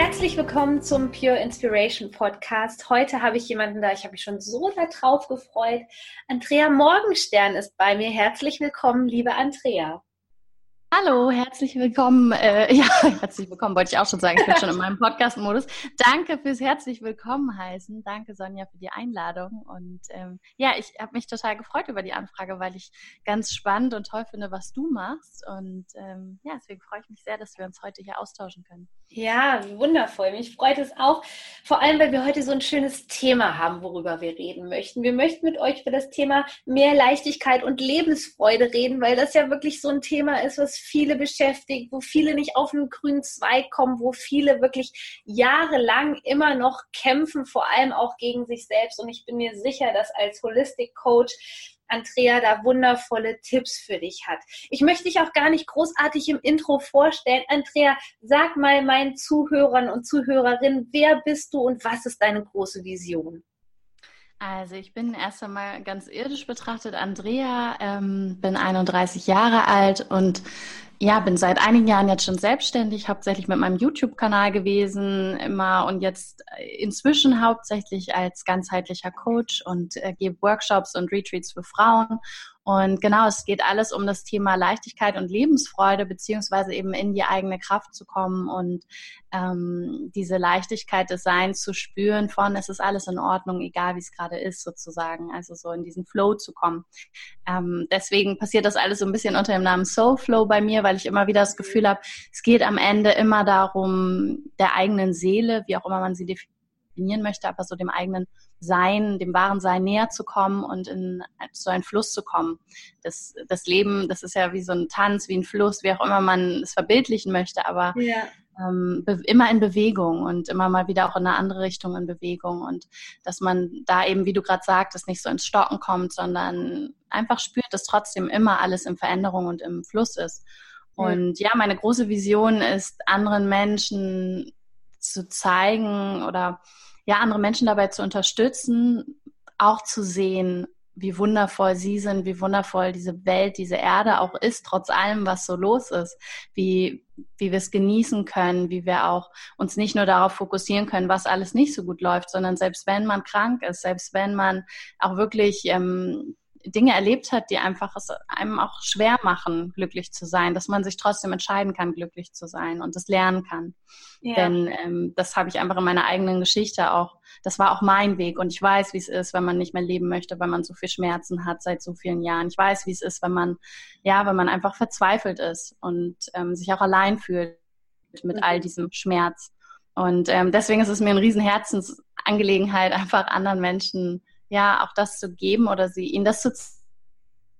Herzlich willkommen zum Pure Inspiration Podcast. Heute habe ich jemanden da, ich habe mich schon so darauf gefreut. Andrea Morgenstern ist bei mir. Herzlich willkommen, liebe Andrea. Hallo, herzlich willkommen. Äh, ja, herzlich willkommen, wollte ich auch schon sagen. Ich bin schon in meinem Podcast-Modus. Danke fürs herzlich willkommen heißen. Danke, Sonja, für die Einladung. Und ähm, ja, ich habe mich total gefreut über die Anfrage, weil ich ganz spannend und toll finde, was du machst. Und ähm, ja, deswegen freue ich mich sehr, dass wir uns heute hier austauschen können. Ja, wundervoll. Mich freut es auch, vor allem, weil wir heute so ein schönes Thema haben, worüber wir reden möchten. Wir möchten mit euch für das Thema mehr Leichtigkeit und Lebensfreude reden, weil das ja wirklich so ein Thema ist, was viele beschäftigt, wo viele nicht auf einen grünen Zweig kommen, wo viele wirklich jahrelang immer noch kämpfen, vor allem auch gegen sich selbst. Und ich bin mir sicher, dass als Holistic Coach Andrea da wundervolle Tipps für dich hat. Ich möchte dich auch gar nicht großartig im Intro vorstellen. Andrea, sag mal meinen Zuhörern und Zuhörerinnen, wer bist du und was ist deine große Vision? Also ich bin erst einmal ganz irdisch betrachtet. Andrea, ähm, bin 31 Jahre alt und ja, bin seit einigen Jahren jetzt schon selbstständig, hauptsächlich mit meinem YouTube-Kanal gewesen immer und jetzt äh, inzwischen hauptsächlich als ganzheitlicher Coach und äh, gebe Workshops und Retreats für Frauen und genau, es geht alles um das Thema Leichtigkeit und Lebensfreude, beziehungsweise eben in die eigene Kraft zu kommen und ähm, diese Leichtigkeit des Seins zu spüren von, es ist alles in Ordnung, egal wie es gerade ist, sozusagen. Also so in diesen Flow zu kommen. Ähm, deswegen passiert das alles so ein bisschen unter dem Namen Soul Flow bei mir, weil ich immer wieder das Gefühl habe, es geht am Ende immer darum, der eigenen Seele, wie auch immer man sie definieren möchte, aber so dem eigenen sein, dem wahren Sein näher zu kommen und in so einen Fluss zu kommen. Das, das Leben, das ist ja wie so ein Tanz, wie ein Fluss, wie auch immer man es verbildlichen möchte, aber ja. ähm, immer in Bewegung und immer mal wieder auch in eine andere Richtung in Bewegung und dass man da eben, wie du gerade sagtest, nicht so ins Stocken kommt, sondern einfach spürt, dass trotzdem immer alles in Veränderung und im Fluss ist. Und ja, meine große Vision ist, anderen Menschen zu zeigen oder ja, andere Menschen dabei zu unterstützen, auch zu sehen, wie wundervoll sie sind, wie wundervoll diese Welt, diese Erde auch ist, trotz allem, was so los ist, wie, wie wir es genießen können, wie wir auch uns nicht nur darauf fokussieren können, was alles nicht so gut läuft, sondern selbst wenn man krank ist, selbst wenn man auch wirklich ähm, Dinge erlebt hat, die einfach es einem auch schwer machen, glücklich zu sein, dass man sich trotzdem entscheiden kann, glücklich zu sein und das lernen kann. Ja. Denn ähm, das habe ich einfach in meiner eigenen Geschichte auch, das war auch mein Weg und ich weiß, wie es ist, wenn man nicht mehr leben möchte, weil man so viel Schmerzen hat seit so vielen Jahren. Ich weiß, wie es ist, wenn man, ja, wenn man einfach verzweifelt ist und ähm, sich auch allein fühlt mit mhm. all diesem Schmerz. Und ähm, deswegen ist es mir ein riesen Herzensangelegenheit, einfach anderen Menschen ja auch das zu geben oder sie ihnen das zu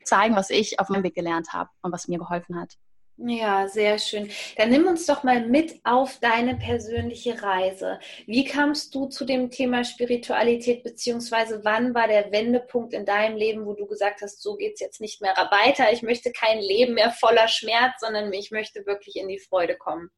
zeigen, was ich auf meinem Weg gelernt habe und was mir geholfen hat. Ja, sehr schön. Dann nimm uns doch mal mit auf deine persönliche Reise. Wie kamst du zu dem Thema Spiritualität, beziehungsweise wann war der Wendepunkt in deinem Leben, wo du gesagt hast, so geht es jetzt nicht mehr weiter, ich möchte kein Leben mehr voller Schmerz, sondern ich möchte wirklich in die Freude kommen?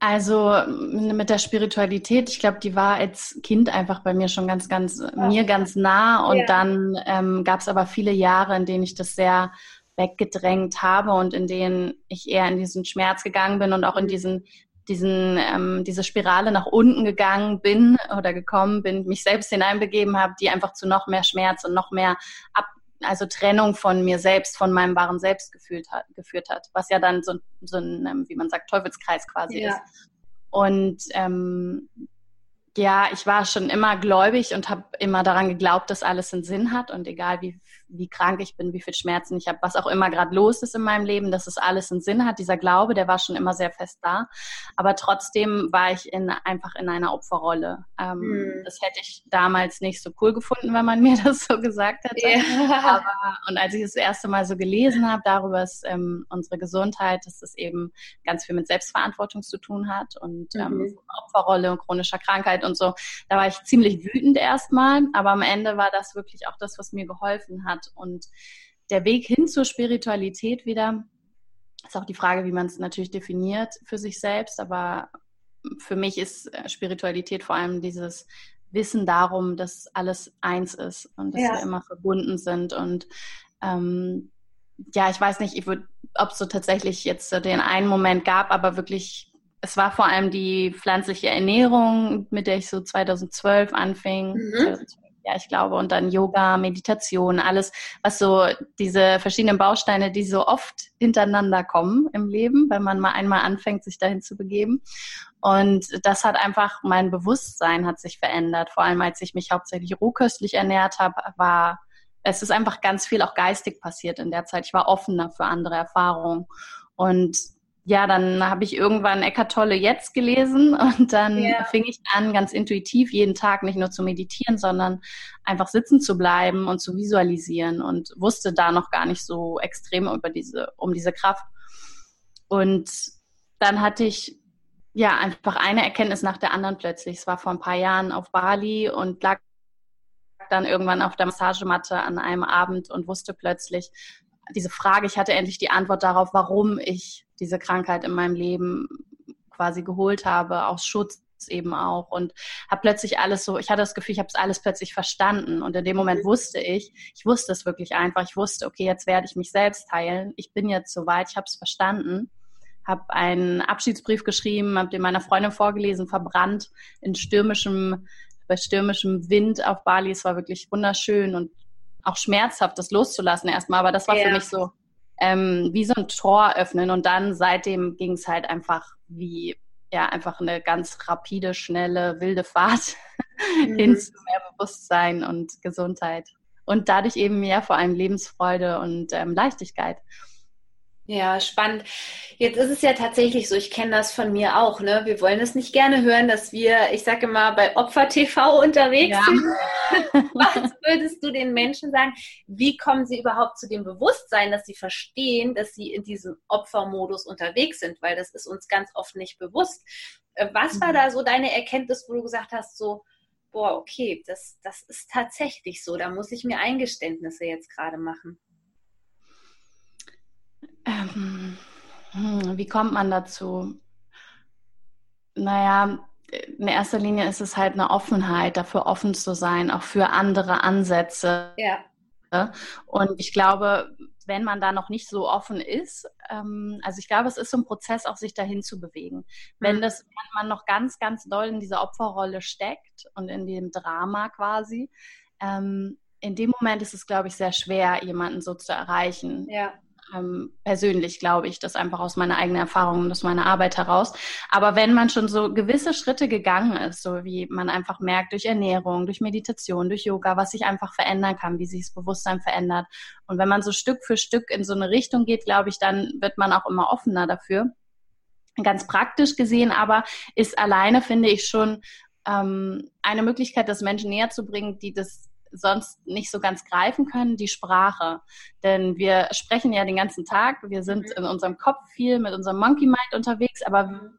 Also mit der Spiritualität, ich glaube, die war als Kind einfach bei mir schon ganz, ganz, oh. mir ganz nah. Und ja. dann ähm, gab es aber viele Jahre, in denen ich das sehr weggedrängt habe und in denen ich eher in diesen Schmerz gegangen bin und auch in mhm. diesen diesen, ähm, diese Spirale nach unten gegangen bin oder gekommen bin, mich selbst hineinbegeben habe, die einfach zu noch mehr Schmerz und noch mehr Ab also Trennung von mir selbst, von meinem wahren Selbst gefühlt hat, geführt hat, was ja dann so, so ein, ähm, wie man sagt, Teufelskreis quasi ja. ist. Und ähm, ja, ich war schon immer gläubig und habe immer daran geglaubt, dass alles einen Sinn hat und egal wie, wie krank ich bin, wie viel Schmerzen ich habe, was auch immer gerade los ist in meinem Leben, dass es alles einen Sinn hat. Dieser Glaube, der war schon immer sehr fest da. Aber trotzdem war ich in, einfach in einer Opferrolle. Ähm, mhm. Das hätte ich damals nicht so cool gefunden, wenn man mir das so gesagt hätte. Ja. Aber, und als ich das erste Mal so gelesen habe, darüber ist ähm, unsere Gesundheit, dass das eben ganz viel mit Selbstverantwortung zu tun hat und ähm, mhm. Opferrolle und chronischer Krankheit und so, da war ich ziemlich wütend erstmal, aber am Ende war das wirklich auch das, was mir geholfen hat. Und der Weg hin zur Spiritualität wieder, ist auch die Frage, wie man es natürlich definiert für sich selbst, aber für mich ist äh, Spiritualität vor allem dieses Wissen darum, dass alles eins ist und dass ja. wir immer verbunden sind. Und ähm, ja, ich weiß nicht, ob es so tatsächlich jetzt den einen Moment gab, aber wirklich, es war vor allem die pflanzliche Ernährung, mit der ich so 2012 anfing. Mhm ja, ich glaube, und dann Yoga, Meditation, alles, was so diese verschiedenen Bausteine, die so oft hintereinander kommen im Leben, wenn man mal einmal anfängt, sich dahin zu begeben. Und das hat einfach, mein Bewusstsein hat sich verändert. Vor allem, als ich mich hauptsächlich rohköstlich ernährt habe, war es ist einfach ganz viel auch geistig passiert in der Zeit. Ich war offener für andere Erfahrungen. Und ja, dann habe ich irgendwann Eckart Tolle jetzt gelesen und dann yeah. fing ich an, ganz intuitiv jeden Tag nicht nur zu meditieren, sondern einfach sitzen zu bleiben und zu visualisieren und wusste da noch gar nicht so extrem über diese, um diese Kraft. Und dann hatte ich ja einfach eine Erkenntnis nach der anderen plötzlich. Es war vor ein paar Jahren auf Bali und lag dann irgendwann auf der Massagematte an einem Abend und wusste plötzlich, diese Frage, ich hatte endlich die Antwort darauf, warum ich diese Krankheit in meinem Leben quasi geholt habe, aus Schutz eben auch. Und habe plötzlich alles so, ich hatte das Gefühl, ich habe es alles plötzlich verstanden. Und in dem Moment wusste ich, ich wusste es wirklich einfach, ich wusste, okay, jetzt werde ich mich selbst heilen, ich bin jetzt soweit, ich habe es verstanden, habe einen Abschiedsbrief geschrieben, habe den meiner Freundin vorgelesen, verbrannt in stürmischem, bei stürmischem Wind auf Bali, es war wirklich wunderschön. Und auch schmerzhaft, das loszulassen erstmal, aber das war ja. für mich so ähm, wie so ein Tor öffnen und dann seitdem ging es halt einfach wie ja einfach eine ganz rapide, schnelle, wilde Fahrt mhm. hin zu mehr Bewusstsein und Gesundheit und dadurch eben mehr vor allem Lebensfreude und ähm, Leichtigkeit. Ja, spannend. Jetzt ist es ja tatsächlich so, ich kenne das von mir auch, ne? Wir wollen es nicht gerne hören, dass wir, ich sage mal, bei Opfer TV unterwegs ja. sind. Was würdest du den Menschen sagen? Wie kommen sie überhaupt zu dem Bewusstsein, dass sie verstehen, dass sie in diesem Opfermodus unterwegs sind? Weil das ist uns ganz oft nicht bewusst. Äh, was war mhm. da so deine Erkenntnis, wo du gesagt hast, so, boah, okay, das, das ist tatsächlich so, da muss ich mir Eingeständnisse jetzt gerade machen? Hm, wie kommt man dazu? Naja, in erster Linie ist es halt eine Offenheit, dafür offen zu sein, auch für andere Ansätze. Ja. Und ich glaube, wenn man da noch nicht so offen ist, ähm, also ich glaube, es ist so ein Prozess, auch sich dahin zu bewegen. Wenn mhm. das, wenn man noch ganz, ganz doll in dieser Opferrolle steckt und in dem Drama quasi, ähm, in dem Moment ist es, glaube ich, sehr schwer, jemanden so zu erreichen. Ja ähm, persönlich, glaube ich, das einfach aus meiner eigenen Erfahrung und aus meiner Arbeit heraus. Aber wenn man schon so gewisse Schritte gegangen ist, so wie man einfach merkt durch Ernährung, durch Meditation, durch Yoga, was sich einfach verändern kann, wie sich das Bewusstsein verändert. Und wenn man so Stück für Stück in so eine Richtung geht, glaube ich, dann wird man auch immer offener dafür. Ganz praktisch gesehen aber ist alleine, finde ich, schon ähm, eine Möglichkeit, das Menschen näher zu bringen, die das sonst nicht so ganz greifen können, die Sprache. Denn wir sprechen ja den ganzen Tag, wir sind mhm. in unserem Kopf viel mit unserem Monkey Mind unterwegs, aber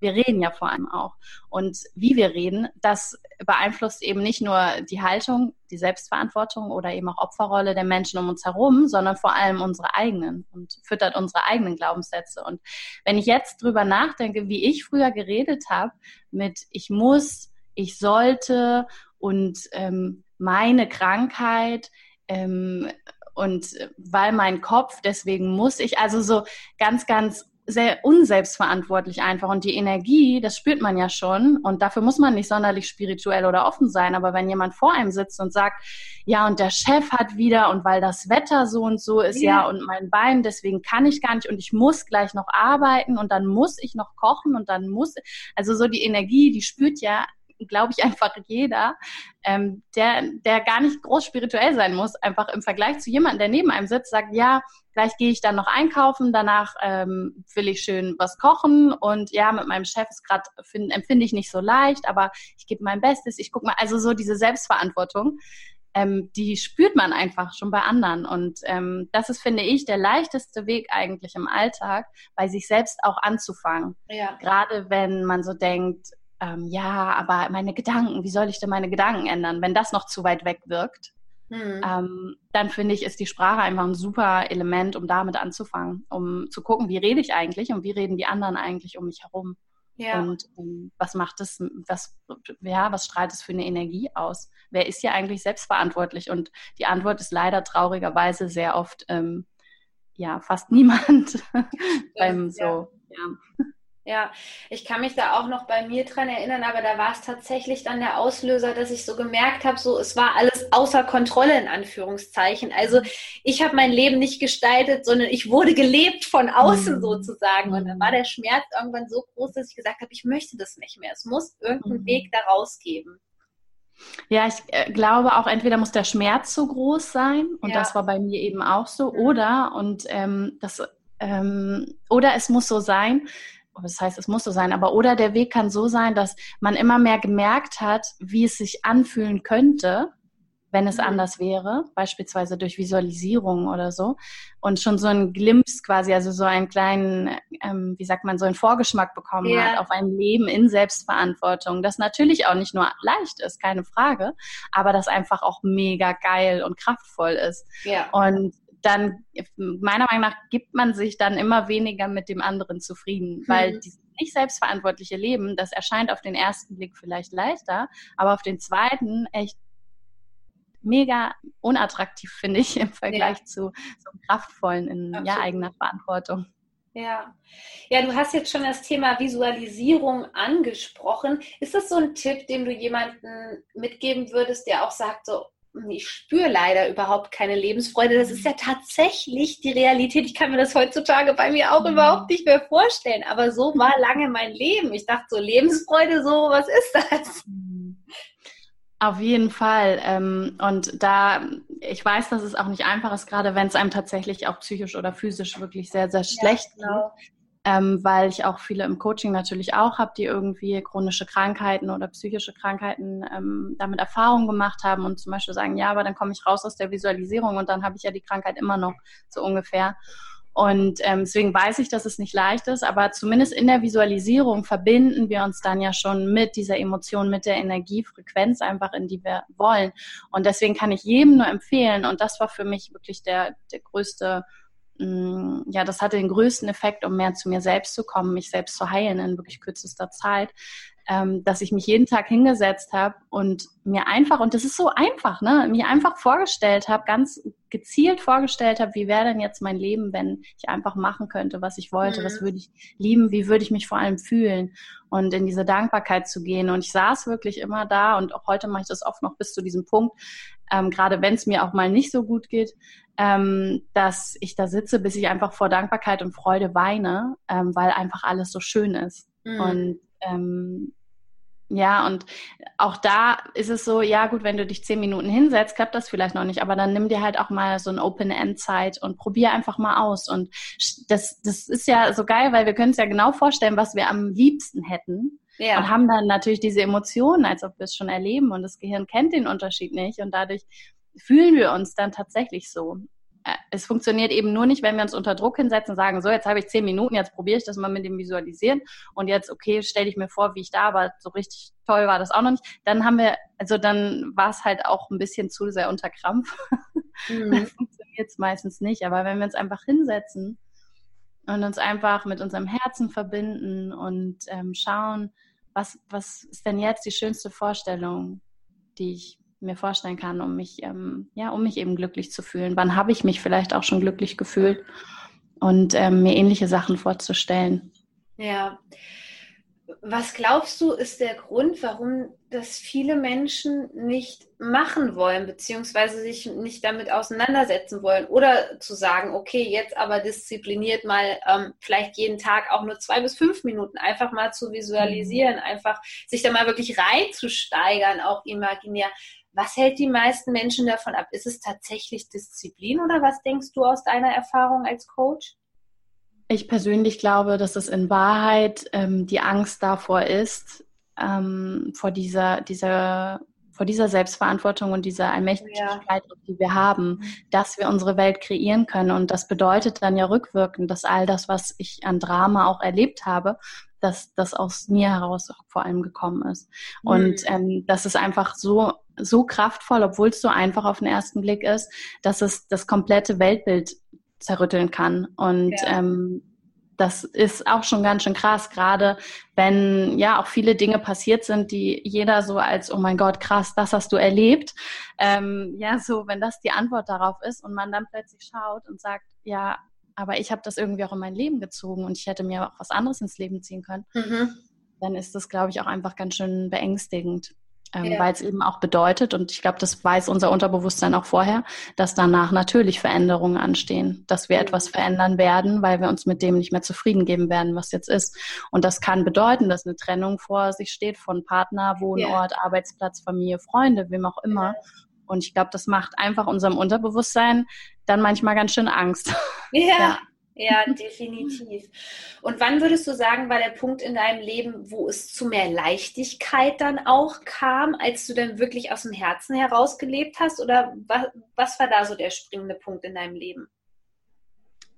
wir reden ja vor allem auch. Und wie wir reden, das beeinflusst eben nicht nur die Haltung, die Selbstverantwortung oder eben auch Opferrolle der Menschen um uns herum, sondern vor allem unsere eigenen und füttert unsere eigenen Glaubenssätze. Und wenn ich jetzt drüber nachdenke, wie ich früher geredet habe mit ich muss, ich sollte und ähm, meine Krankheit ähm, und weil mein Kopf, deswegen muss ich, also so ganz, ganz sehr unselbstverantwortlich einfach. Und die Energie, das spürt man ja schon. Und dafür muss man nicht sonderlich spirituell oder offen sein. Aber wenn jemand vor einem sitzt und sagt, ja, und der Chef hat wieder, und weil das Wetter so und so ist, ja, ja und mein Bein, deswegen kann ich gar nicht, und ich muss gleich noch arbeiten, und dann muss ich noch kochen, und dann muss, also so die Energie, die spürt ja glaube ich, einfach jeder, ähm, der, der gar nicht groß spirituell sein muss, einfach im Vergleich zu jemandem, der neben einem sitzt, sagt, ja, gleich gehe ich dann noch einkaufen, danach ähm, will ich schön was kochen und ja, mit meinem Chef ist gerade, empfinde ich nicht so leicht, aber ich gebe mein Bestes, ich gucke mal, also so diese Selbstverantwortung ähm, die spürt man einfach schon bei anderen. Und ähm, das ist, finde ich, der leichteste Weg eigentlich im Alltag, bei sich selbst auch anzufangen. Ja. Gerade wenn man so denkt, ähm, ja, aber meine Gedanken, wie soll ich denn meine Gedanken ändern, wenn das noch zu weit weg wirkt? Hm. Ähm, dann finde ich, ist die Sprache einfach ein super Element, um damit anzufangen, um zu gucken, wie rede ich eigentlich und wie reden die anderen eigentlich um mich herum. Ja. Und ähm, was macht es, was, ja, was strahlt es für eine Energie aus? Wer ist hier eigentlich selbstverantwortlich? Und die Antwort ist leider traurigerweise sehr oft, ähm, ja, fast niemand beim so, ja. Ja. Ich kann mich da auch noch bei mir dran erinnern, aber da war es tatsächlich dann der Auslöser, dass ich so gemerkt habe, so es war alles außer Kontrolle in Anführungszeichen. Also ich habe mein Leben nicht gestaltet, sondern ich wurde gelebt von außen mhm. sozusagen. Und dann war der Schmerz irgendwann so groß, dass ich gesagt habe, ich möchte das nicht mehr. Es muss irgendeinen mhm. Weg daraus geben. Ja, ich äh, glaube auch, entweder muss der Schmerz so groß sein, und ja. das war bei mir eben auch so, mhm. oder, und ähm, das, ähm, oder es muss so sein, das heißt, es muss so sein, aber oder der Weg kann so sein, dass man immer mehr gemerkt hat, wie es sich anfühlen könnte, wenn es mhm. anders wäre, beispielsweise durch Visualisierung oder so, und schon so ein Glimpse quasi, also so einen kleinen, ähm, wie sagt man, so einen Vorgeschmack bekommen ja. hat auf ein Leben in Selbstverantwortung, das natürlich auch nicht nur leicht ist, keine Frage, aber das einfach auch mega geil und kraftvoll ist. Ja. Und dann meiner Meinung nach gibt man sich dann immer weniger mit dem anderen zufrieden, mhm. weil dieses nicht selbstverantwortliche Leben, das erscheint auf den ersten Blick vielleicht leichter, aber auf den zweiten echt mega unattraktiv, finde ich, im Vergleich ja. zu so kraftvollen in ja, eigener Verantwortung. Ja. ja, du hast jetzt schon das Thema Visualisierung angesprochen. Ist das so ein Tipp, den du jemandem mitgeben würdest, der auch sagt, so, ich spüre leider überhaupt keine Lebensfreude. Das ist ja tatsächlich die Realität. Ich kann mir das heutzutage bei mir auch mhm. überhaupt nicht mehr vorstellen. Aber so war lange mein Leben. Ich dachte so, Lebensfreude, so, was ist das? Auf jeden Fall. Ähm, und da, ich weiß, dass es auch nicht einfach ist, gerade wenn es einem tatsächlich auch psychisch oder physisch wirklich sehr, sehr schlecht ja, genau. geht ähm, weil ich auch viele im Coaching natürlich auch habe, die irgendwie chronische Krankheiten oder psychische Krankheiten ähm, damit Erfahrung gemacht haben und zum Beispiel sagen, ja, aber dann komme ich raus aus der Visualisierung und dann habe ich ja die Krankheit immer noch so ungefähr. Und ähm, deswegen weiß ich, dass es nicht leicht ist, aber zumindest in der Visualisierung verbinden wir uns dann ja schon mit dieser Emotion, mit der Energiefrequenz einfach, in die wir wollen. Und deswegen kann ich jedem nur empfehlen, und das war für mich wirklich der, der größte ja, das hatte den größten Effekt, um mehr zu mir selbst zu kommen, mich selbst zu heilen in wirklich kürzester Zeit, ähm, dass ich mich jeden Tag hingesetzt habe und mir einfach, und das ist so einfach, ne, mir einfach vorgestellt habe, ganz gezielt vorgestellt habe, wie wäre denn jetzt mein Leben, wenn ich einfach machen könnte, was ich wollte, mhm. was würde ich lieben, wie würde ich mich vor allem fühlen und in diese Dankbarkeit zu gehen. Und ich saß wirklich immer da und auch heute mache ich das oft noch bis zu diesem Punkt, ähm, gerade wenn es mir auch mal nicht so gut geht, ähm, dass ich da sitze, bis ich einfach vor Dankbarkeit und Freude weine, ähm, weil einfach alles so schön ist. Mhm. Und ähm, ja, und auch da ist es so, ja gut, wenn du dich zehn Minuten hinsetzt, klappt das vielleicht noch nicht, aber dann nimm dir halt auch mal so ein Open-End-Zeit und probier einfach mal aus. Und das, das ist ja so geil, weil wir können es ja genau vorstellen, was wir am liebsten hätten. Ja. Und haben dann natürlich diese Emotionen, als ob wir es schon erleben und das Gehirn kennt den Unterschied nicht und dadurch fühlen wir uns dann tatsächlich so. Äh, es funktioniert eben nur nicht, wenn wir uns unter Druck hinsetzen und sagen, so, jetzt habe ich zehn Minuten, jetzt probiere ich das mal mit dem Visualisieren und jetzt, okay, stelle ich mir vor, wie ich da war, so richtig toll war das auch noch nicht. Dann haben wir, also dann war es halt auch ein bisschen zu sehr unter Krampf. Mhm. Dann funktioniert es meistens nicht. Aber wenn wir uns einfach hinsetzen und uns einfach mit unserem Herzen verbinden und ähm, schauen, was, was ist denn jetzt die schönste Vorstellung, die ich mir vorstellen kann, um mich, ähm, ja, um mich eben glücklich zu fühlen. Wann habe ich mich vielleicht auch schon glücklich gefühlt und ähm, mir ähnliche Sachen vorzustellen. Ja. Was glaubst du, ist der Grund, warum dass viele Menschen nicht machen wollen, beziehungsweise sich nicht damit auseinandersetzen wollen. Oder zu sagen, okay, jetzt aber diszipliniert mal ähm, vielleicht jeden Tag auch nur zwei bis fünf Minuten einfach mal zu visualisieren, einfach sich da mal wirklich reinzusteigern, auch imaginär. Was hält die meisten Menschen davon ab? Ist es tatsächlich Disziplin oder was denkst du aus deiner Erfahrung als Coach? Ich persönlich glaube, dass es in Wahrheit ähm, die Angst davor ist, ähm, vor dieser, dieser, vor dieser Selbstverantwortung und dieser Allmächtigkeit, ja. die wir haben, dass wir unsere Welt kreieren können. Und das bedeutet dann ja rückwirkend, dass all das, was ich an Drama auch erlebt habe, dass das aus mir heraus vor allem gekommen ist. Mhm. Und ähm, das ist einfach so so kraftvoll, obwohl es so einfach auf den ersten Blick ist, dass es das komplette Weltbild zerrütteln kann. Und ja. ähm, das ist auch schon ganz schön krass, gerade wenn ja auch viele Dinge passiert sind, die jeder so als, oh mein Gott, krass, das hast du erlebt. Ähm, ja, so, wenn das die Antwort darauf ist und man dann plötzlich schaut und sagt, ja, aber ich habe das irgendwie auch in mein Leben gezogen und ich hätte mir auch was anderes ins Leben ziehen können, mhm. dann ist das, glaube ich, auch einfach ganz schön beängstigend ähm, ja. weil es eben auch bedeutet, und ich glaube, das weiß unser Unterbewusstsein auch vorher, dass danach natürlich Veränderungen anstehen, dass wir mhm. etwas verändern werden, weil wir uns mit dem nicht mehr zufrieden geben werden, was jetzt ist. Und das kann bedeuten, dass eine Trennung vor sich steht von Partner, Wohnort, ja. Arbeitsplatz, Familie, Freunde, wem auch immer. Ja. Und ich glaube, das macht einfach unserem Unterbewusstsein dann manchmal ganz schön Angst. ja. Ja, definitiv. Und wann würdest du sagen, war der Punkt in deinem Leben, wo es zu mehr Leichtigkeit dann auch kam, als du dann wirklich aus dem Herzen heraus gelebt hast? Oder was, was war da so der springende Punkt in deinem Leben?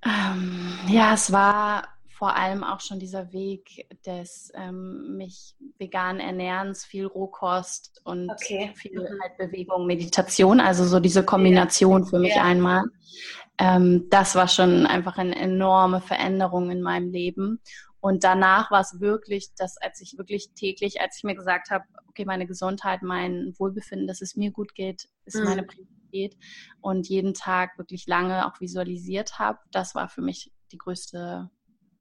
Ähm, ja, es war vor allem auch schon dieser Weg des ähm, mich vegan ernährens, viel Rohkost und okay. viel mhm. halt Bewegung, Meditation, also so diese Kombination ja. für mich ja. einmal. Ähm, das war schon einfach eine enorme Veränderung in meinem Leben. Und danach war es wirklich, dass als ich wirklich täglich, als ich mir gesagt habe, okay, meine Gesundheit, mein Wohlbefinden, dass es mir gut geht, ist mhm. meine Priorität und jeden Tag wirklich lange auch visualisiert habe, das war für mich die größte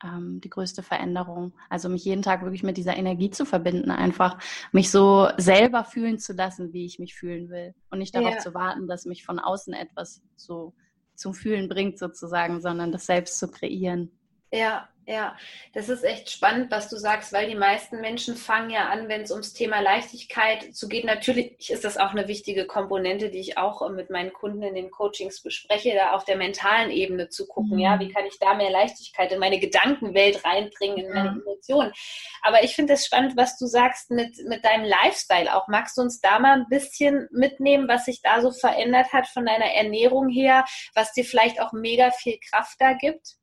ähm, die größte Veränderung. Also mich jeden Tag wirklich mit dieser Energie zu verbinden, einfach mich so selber fühlen zu lassen, wie ich mich fühlen will. Und nicht darauf ja. zu warten, dass mich von außen etwas so zum Fühlen bringt sozusagen, sondern das selbst zu kreieren. Ja, ja, das ist echt spannend, was du sagst, weil die meisten Menschen fangen ja an, wenn es ums Thema Leichtigkeit zu geht. Natürlich ist das auch eine wichtige Komponente, die ich auch mit meinen Kunden in den Coachings bespreche, da auf der mentalen Ebene zu gucken. Mhm. Ja, wie kann ich da mehr Leichtigkeit in meine Gedankenwelt reinbringen, in meine mhm. Emotionen? Aber ich finde es spannend, was du sagst mit, mit deinem Lifestyle auch. Magst du uns da mal ein bisschen mitnehmen, was sich da so verändert hat von deiner Ernährung her, was dir vielleicht auch mega viel Kraft da gibt?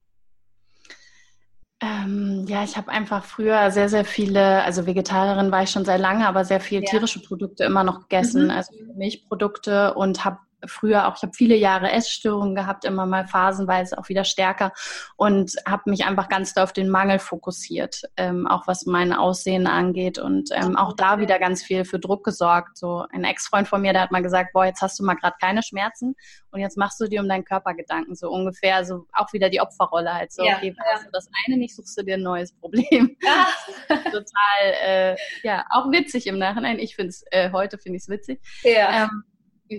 Ähm, ja, ich habe einfach früher sehr, sehr viele, also Vegetarierin war ich schon sehr lange, aber sehr viele ja. tierische Produkte immer noch gegessen, mhm. also Milchprodukte und habe früher auch, ich habe viele Jahre Essstörungen gehabt, immer mal phasenweise auch wieder stärker und habe mich einfach ganz doll auf den Mangel fokussiert, ähm, auch was mein Aussehen angeht und ähm, auch da wieder ganz viel für Druck gesorgt. So ein Ex-Freund von mir, der hat mal gesagt, boah, jetzt hast du mal gerade keine Schmerzen und jetzt machst du dir um deinen Körper Gedanken, so ungefähr, so auch wieder die Opferrolle halt so, ja, okay, ja. du das eine nicht, suchst du dir ein neues Problem. Ja. total, äh, ja, auch witzig im Nachhinein. Ich finde es, äh, heute finde ich es witzig. Ja. Ähm,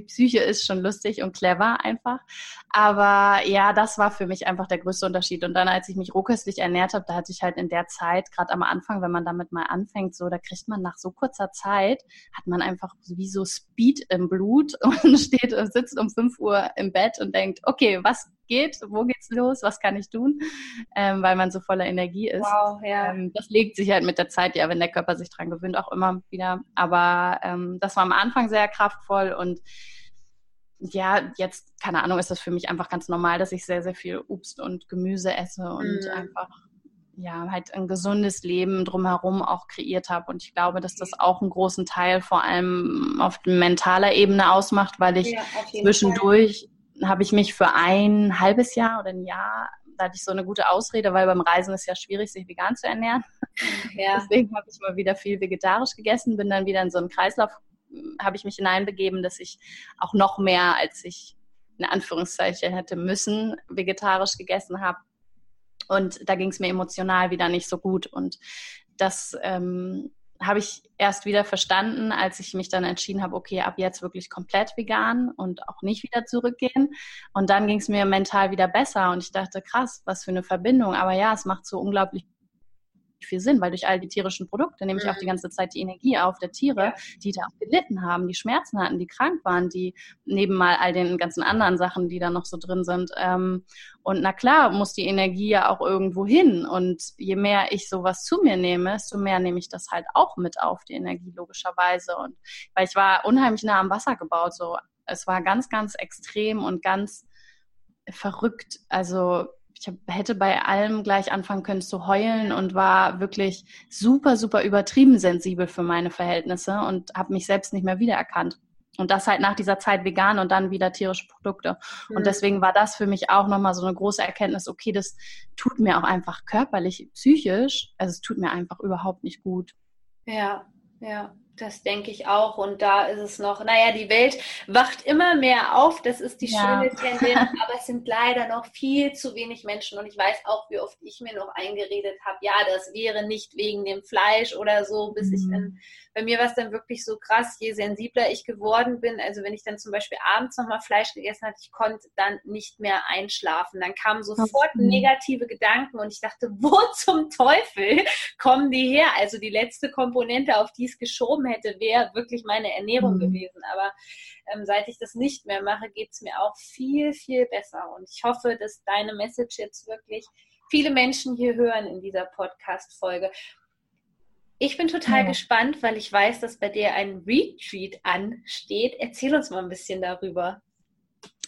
Psyche ist schon lustig und clever einfach. Aber ja, das war für mich einfach der größte Unterschied. Und dann, als ich mich rohköstlich ernährt habe, da hatte ich halt in der Zeit, gerade am Anfang, wenn man damit mal anfängt, so, da kriegt man nach so kurzer Zeit, hat man einfach wie so Speed im Blut und steht und sitzt um 5 Uhr im Bett und denkt, okay, was geht, wo geht's los, was kann ich tun, ähm, weil man so voller Energie ist. Wow, ja. Ähm, das legt sich halt mit der Zeit, ja, wenn der Körper sich dran gewöhnt, auch immer wieder. Aber ähm, das war am Anfang sehr kraftvoll und ja, jetzt, keine Ahnung, ist das für mich einfach ganz normal, dass ich sehr, sehr viel Obst und Gemüse esse und mhm. einfach ja, halt ein gesundes Leben drumherum auch kreiert habe. Und ich glaube, dass das auch einen großen Teil vor allem auf mentaler Ebene ausmacht, weil ich ja, zwischendurch habe ich mich für ein halbes Jahr oder ein Jahr, da hatte ich so eine gute Ausrede, weil beim Reisen ist ja schwierig, sich vegan zu ernähren. Ja. Deswegen habe ich mal wieder viel vegetarisch gegessen, bin dann wieder in so einen Kreislauf habe ich mich hineinbegeben, dass ich auch noch mehr, als ich in Anführungszeichen hätte müssen, vegetarisch gegessen habe. Und da ging es mir emotional wieder nicht so gut. Und das ähm, habe ich erst wieder verstanden, als ich mich dann entschieden habe, okay, ab jetzt wirklich komplett vegan und auch nicht wieder zurückgehen. Und dann ging es mir mental wieder besser und ich dachte, krass, was für eine Verbindung. Aber ja, es macht so unglaublich viel Sinn, weil durch all die tierischen Produkte nehme ich auch die mhm. ganze Zeit die Energie auf der Tiere, die da auch gelitten haben, die Schmerzen hatten, die krank waren, die neben mal all den ganzen anderen Sachen, die da noch so drin sind. Ähm, und na klar, muss die Energie ja auch irgendwo hin. Und je mehr ich sowas zu mir nehme, desto mehr nehme ich das halt auch mit auf, die Energie logischerweise. Und weil ich war unheimlich nah am Wasser gebaut, so es war ganz, ganz extrem und ganz verrückt. Also ich hab, hätte bei allem gleich anfangen können zu heulen und war wirklich super, super übertrieben sensibel für meine Verhältnisse und habe mich selbst nicht mehr wiedererkannt. Und das halt nach dieser Zeit vegan und dann wieder tierische Produkte. Mhm. Und deswegen war das für mich auch nochmal so eine große Erkenntnis, okay, das tut mir auch einfach körperlich, psychisch, also es tut mir einfach überhaupt nicht gut. Ja, ja. Das denke ich auch. Und da ist es noch, naja, die Welt wacht immer mehr auf. Das ist die ja. schöne Tendenz. Aber es sind leider noch viel zu wenig Menschen. Und ich weiß auch, wie oft ich mir noch eingeredet habe, ja, das wäre nicht wegen dem Fleisch oder so, bis mhm. ich dann bei mir war es dann wirklich so krass, je sensibler ich geworden bin. Also wenn ich dann zum Beispiel abends nochmal Fleisch gegessen hatte, ich konnte dann nicht mehr einschlafen. Dann kamen sofort negative Gedanken und ich dachte, wo zum Teufel kommen die her? Also die letzte Komponente, auf die es geschoben hätte, wäre wirklich meine Ernährung mhm. gewesen. Aber ähm, seit ich das nicht mehr mache, geht es mir auch viel, viel besser. Und ich hoffe, dass deine Message jetzt wirklich viele Menschen hier hören in dieser Podcast-Folge. Ich bin total ja. gespannt, weil ich weiß, dass bei dir ein Retreat ansteht. Erzähl uns mal ein bisschen darüber.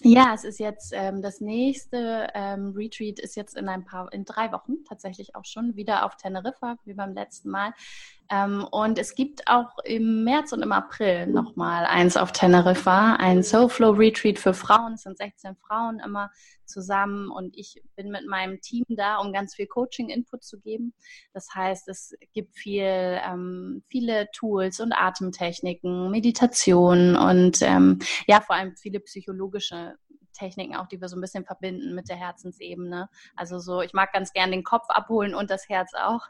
Ja, es ist jetzt ähm, das nächste ähm, Retreat ist jetzt in ein paar, in drei Wochen tatsächlich auch schon wieder auf Teneriffa, wie beim letzten Mal. Ähm, und es gibt auch im März und im April nochmal eins auf Teneriffa, ein Soulflow Retreat für Frauen. Es sind 16 Frauen immer zusammen und ich bin mit meinem Team da, um ganz viel Coaching-Input zu geben. Das heißt, es gibt viel, ähm, viele Tools und Atemtechniken, Meditation und ähm, ja, vor allem viele psychologische Techniken auch, die wir so ein bisschen verbinden mit der Herzensebene. Also so, ich mag ganz gern den Kopf abholen und das Herz auch.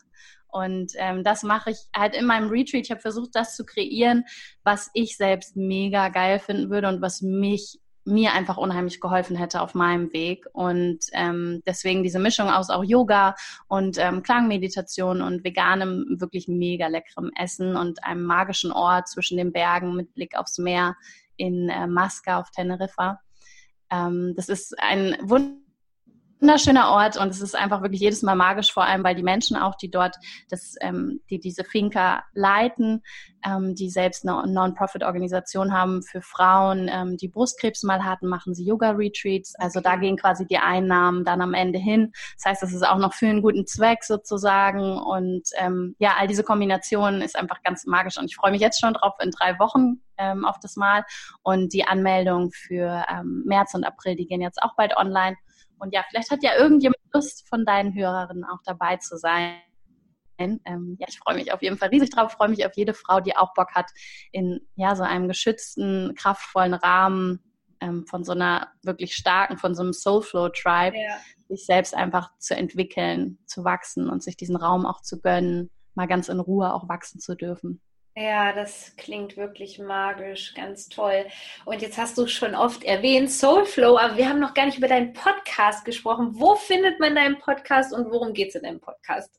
Und ähm, das mache ich halt in meinem Retreat. Ich habe versucht, das zu kreieren, was ich selbst mega geil finden würde und was mich mir einfach unheimlich geholfen hätte auf meinem Weg. Und ähm, deswegen diese Mischung aus auch Yoga und ähm, Klangmeditation und veganem, wirklich mega leckerem Essen und einem magischen Ort zwischen den Bergen mit Blick aufs Meer in äh, Masca auf Teneriffa. Ähm, das ist ein wunderbares wunderschöner Ort und es ist einfach wirklich jedes Mal magisch, vor allem weil die Menschen auch, die dort das, ähm, die diese Finca leiten, ähm, die selbst eine Non-Profit-Organisation haben für Frauen, ähm, die Brustkrebs mal hatten, machen sie Yoga-Retreats. Also da gehen quasi die Einnahmen dann am Ende hin. Das heißt, das ist auch noch für einen guten Zweck sozusagen. Und ähm, ja, all diese Kombinationen ist einfach ganz magisch und ich freue mich jetzt schon drauf in drei Wochen ähm, auf das Mal. Und die Anmeldung für ähm, März und April, die gehen jetzt auch bald online. Und ja, vielleicht hat ja irgendjemand Lust von deinen Hörerinnen auch dabei zu sein. Ähm, ja, ich freue mich auf jeden Fall riesig drauf, freue mich auf jede Frau, die auch Bock hat, in ja, so einem geschützten, kraftvollen Rahmen ähm, von so einer wirklich starken, von so einem Soulflow-Tribe, ja. sich selbst einfach zu entwickeln, zu wachsen und sich diesen Raum auch zu gönnen, mal ganz in Ruhe auch wachsen zu dürfen. Ja, das klingt wirklich magisch, ganz toll. Und jetzt hast du schon oft erwähnt Soulflow, aber wir haben noch gar nicht über deinen Podcast gesprochen. Wo findet man deinen Podcast und worum geht es in deinem Podcast?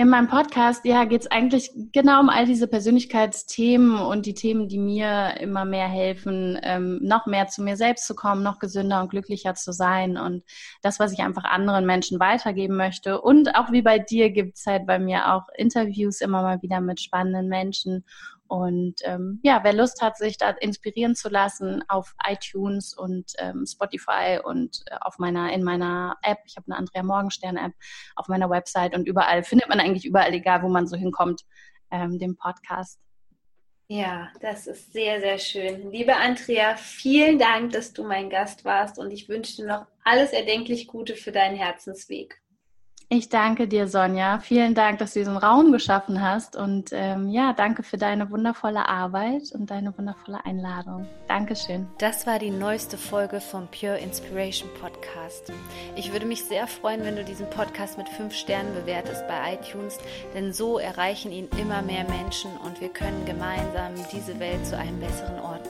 In meinem Podcast, ja, geht es eigentlich genau um all diese Persönlichkeitsthemen und die Themen, die mir immer mehr helfen, ähm, noch mehr zu mir selbst zu kommen, noch gesünder und glücklicher zu sein und das, was ich einfach anderen Menschen weitergeben möchte. Und auch wie bei dir gibt es halt bei mir auch Interviews immer mal wieder mit spannenden Menschen und ähm, ja, wer Lust hat, sich da inspirieren zu lassen auf iTunes und ähm, Spotify und äh, auf meiner in meiner App, ich habe eine Andrea Morgenstern App auf meiner Website und überall findet man eigentlich überall, egal wo man so hinkommt, ähm, den Podcast. Ja, das ist sehr, sehr schön. Liebe Andrea, vielen Dank, dass du mein Gast warst und ich wünsche dir noch alles erdenklich Gute für deinen Herzensweg. Ich danke dir, Sonja. Vielen Dank, dass du diesen Raum geschaffen hast. Und ähm, ja, danke für deine wundervolle Arbeit und deine wundervolle Einladung. Dankeschön. Das war die neueste Folge vom Pure Inspiration Podcast. Ich würde mich sehr freuen, wenn du diesen Podcast mit fünf Sternen bewertest bei iTunes, denn so erreichen ihn immer mehr Menschen und wir können gemeinsam diese Welt zu einem besseren Ort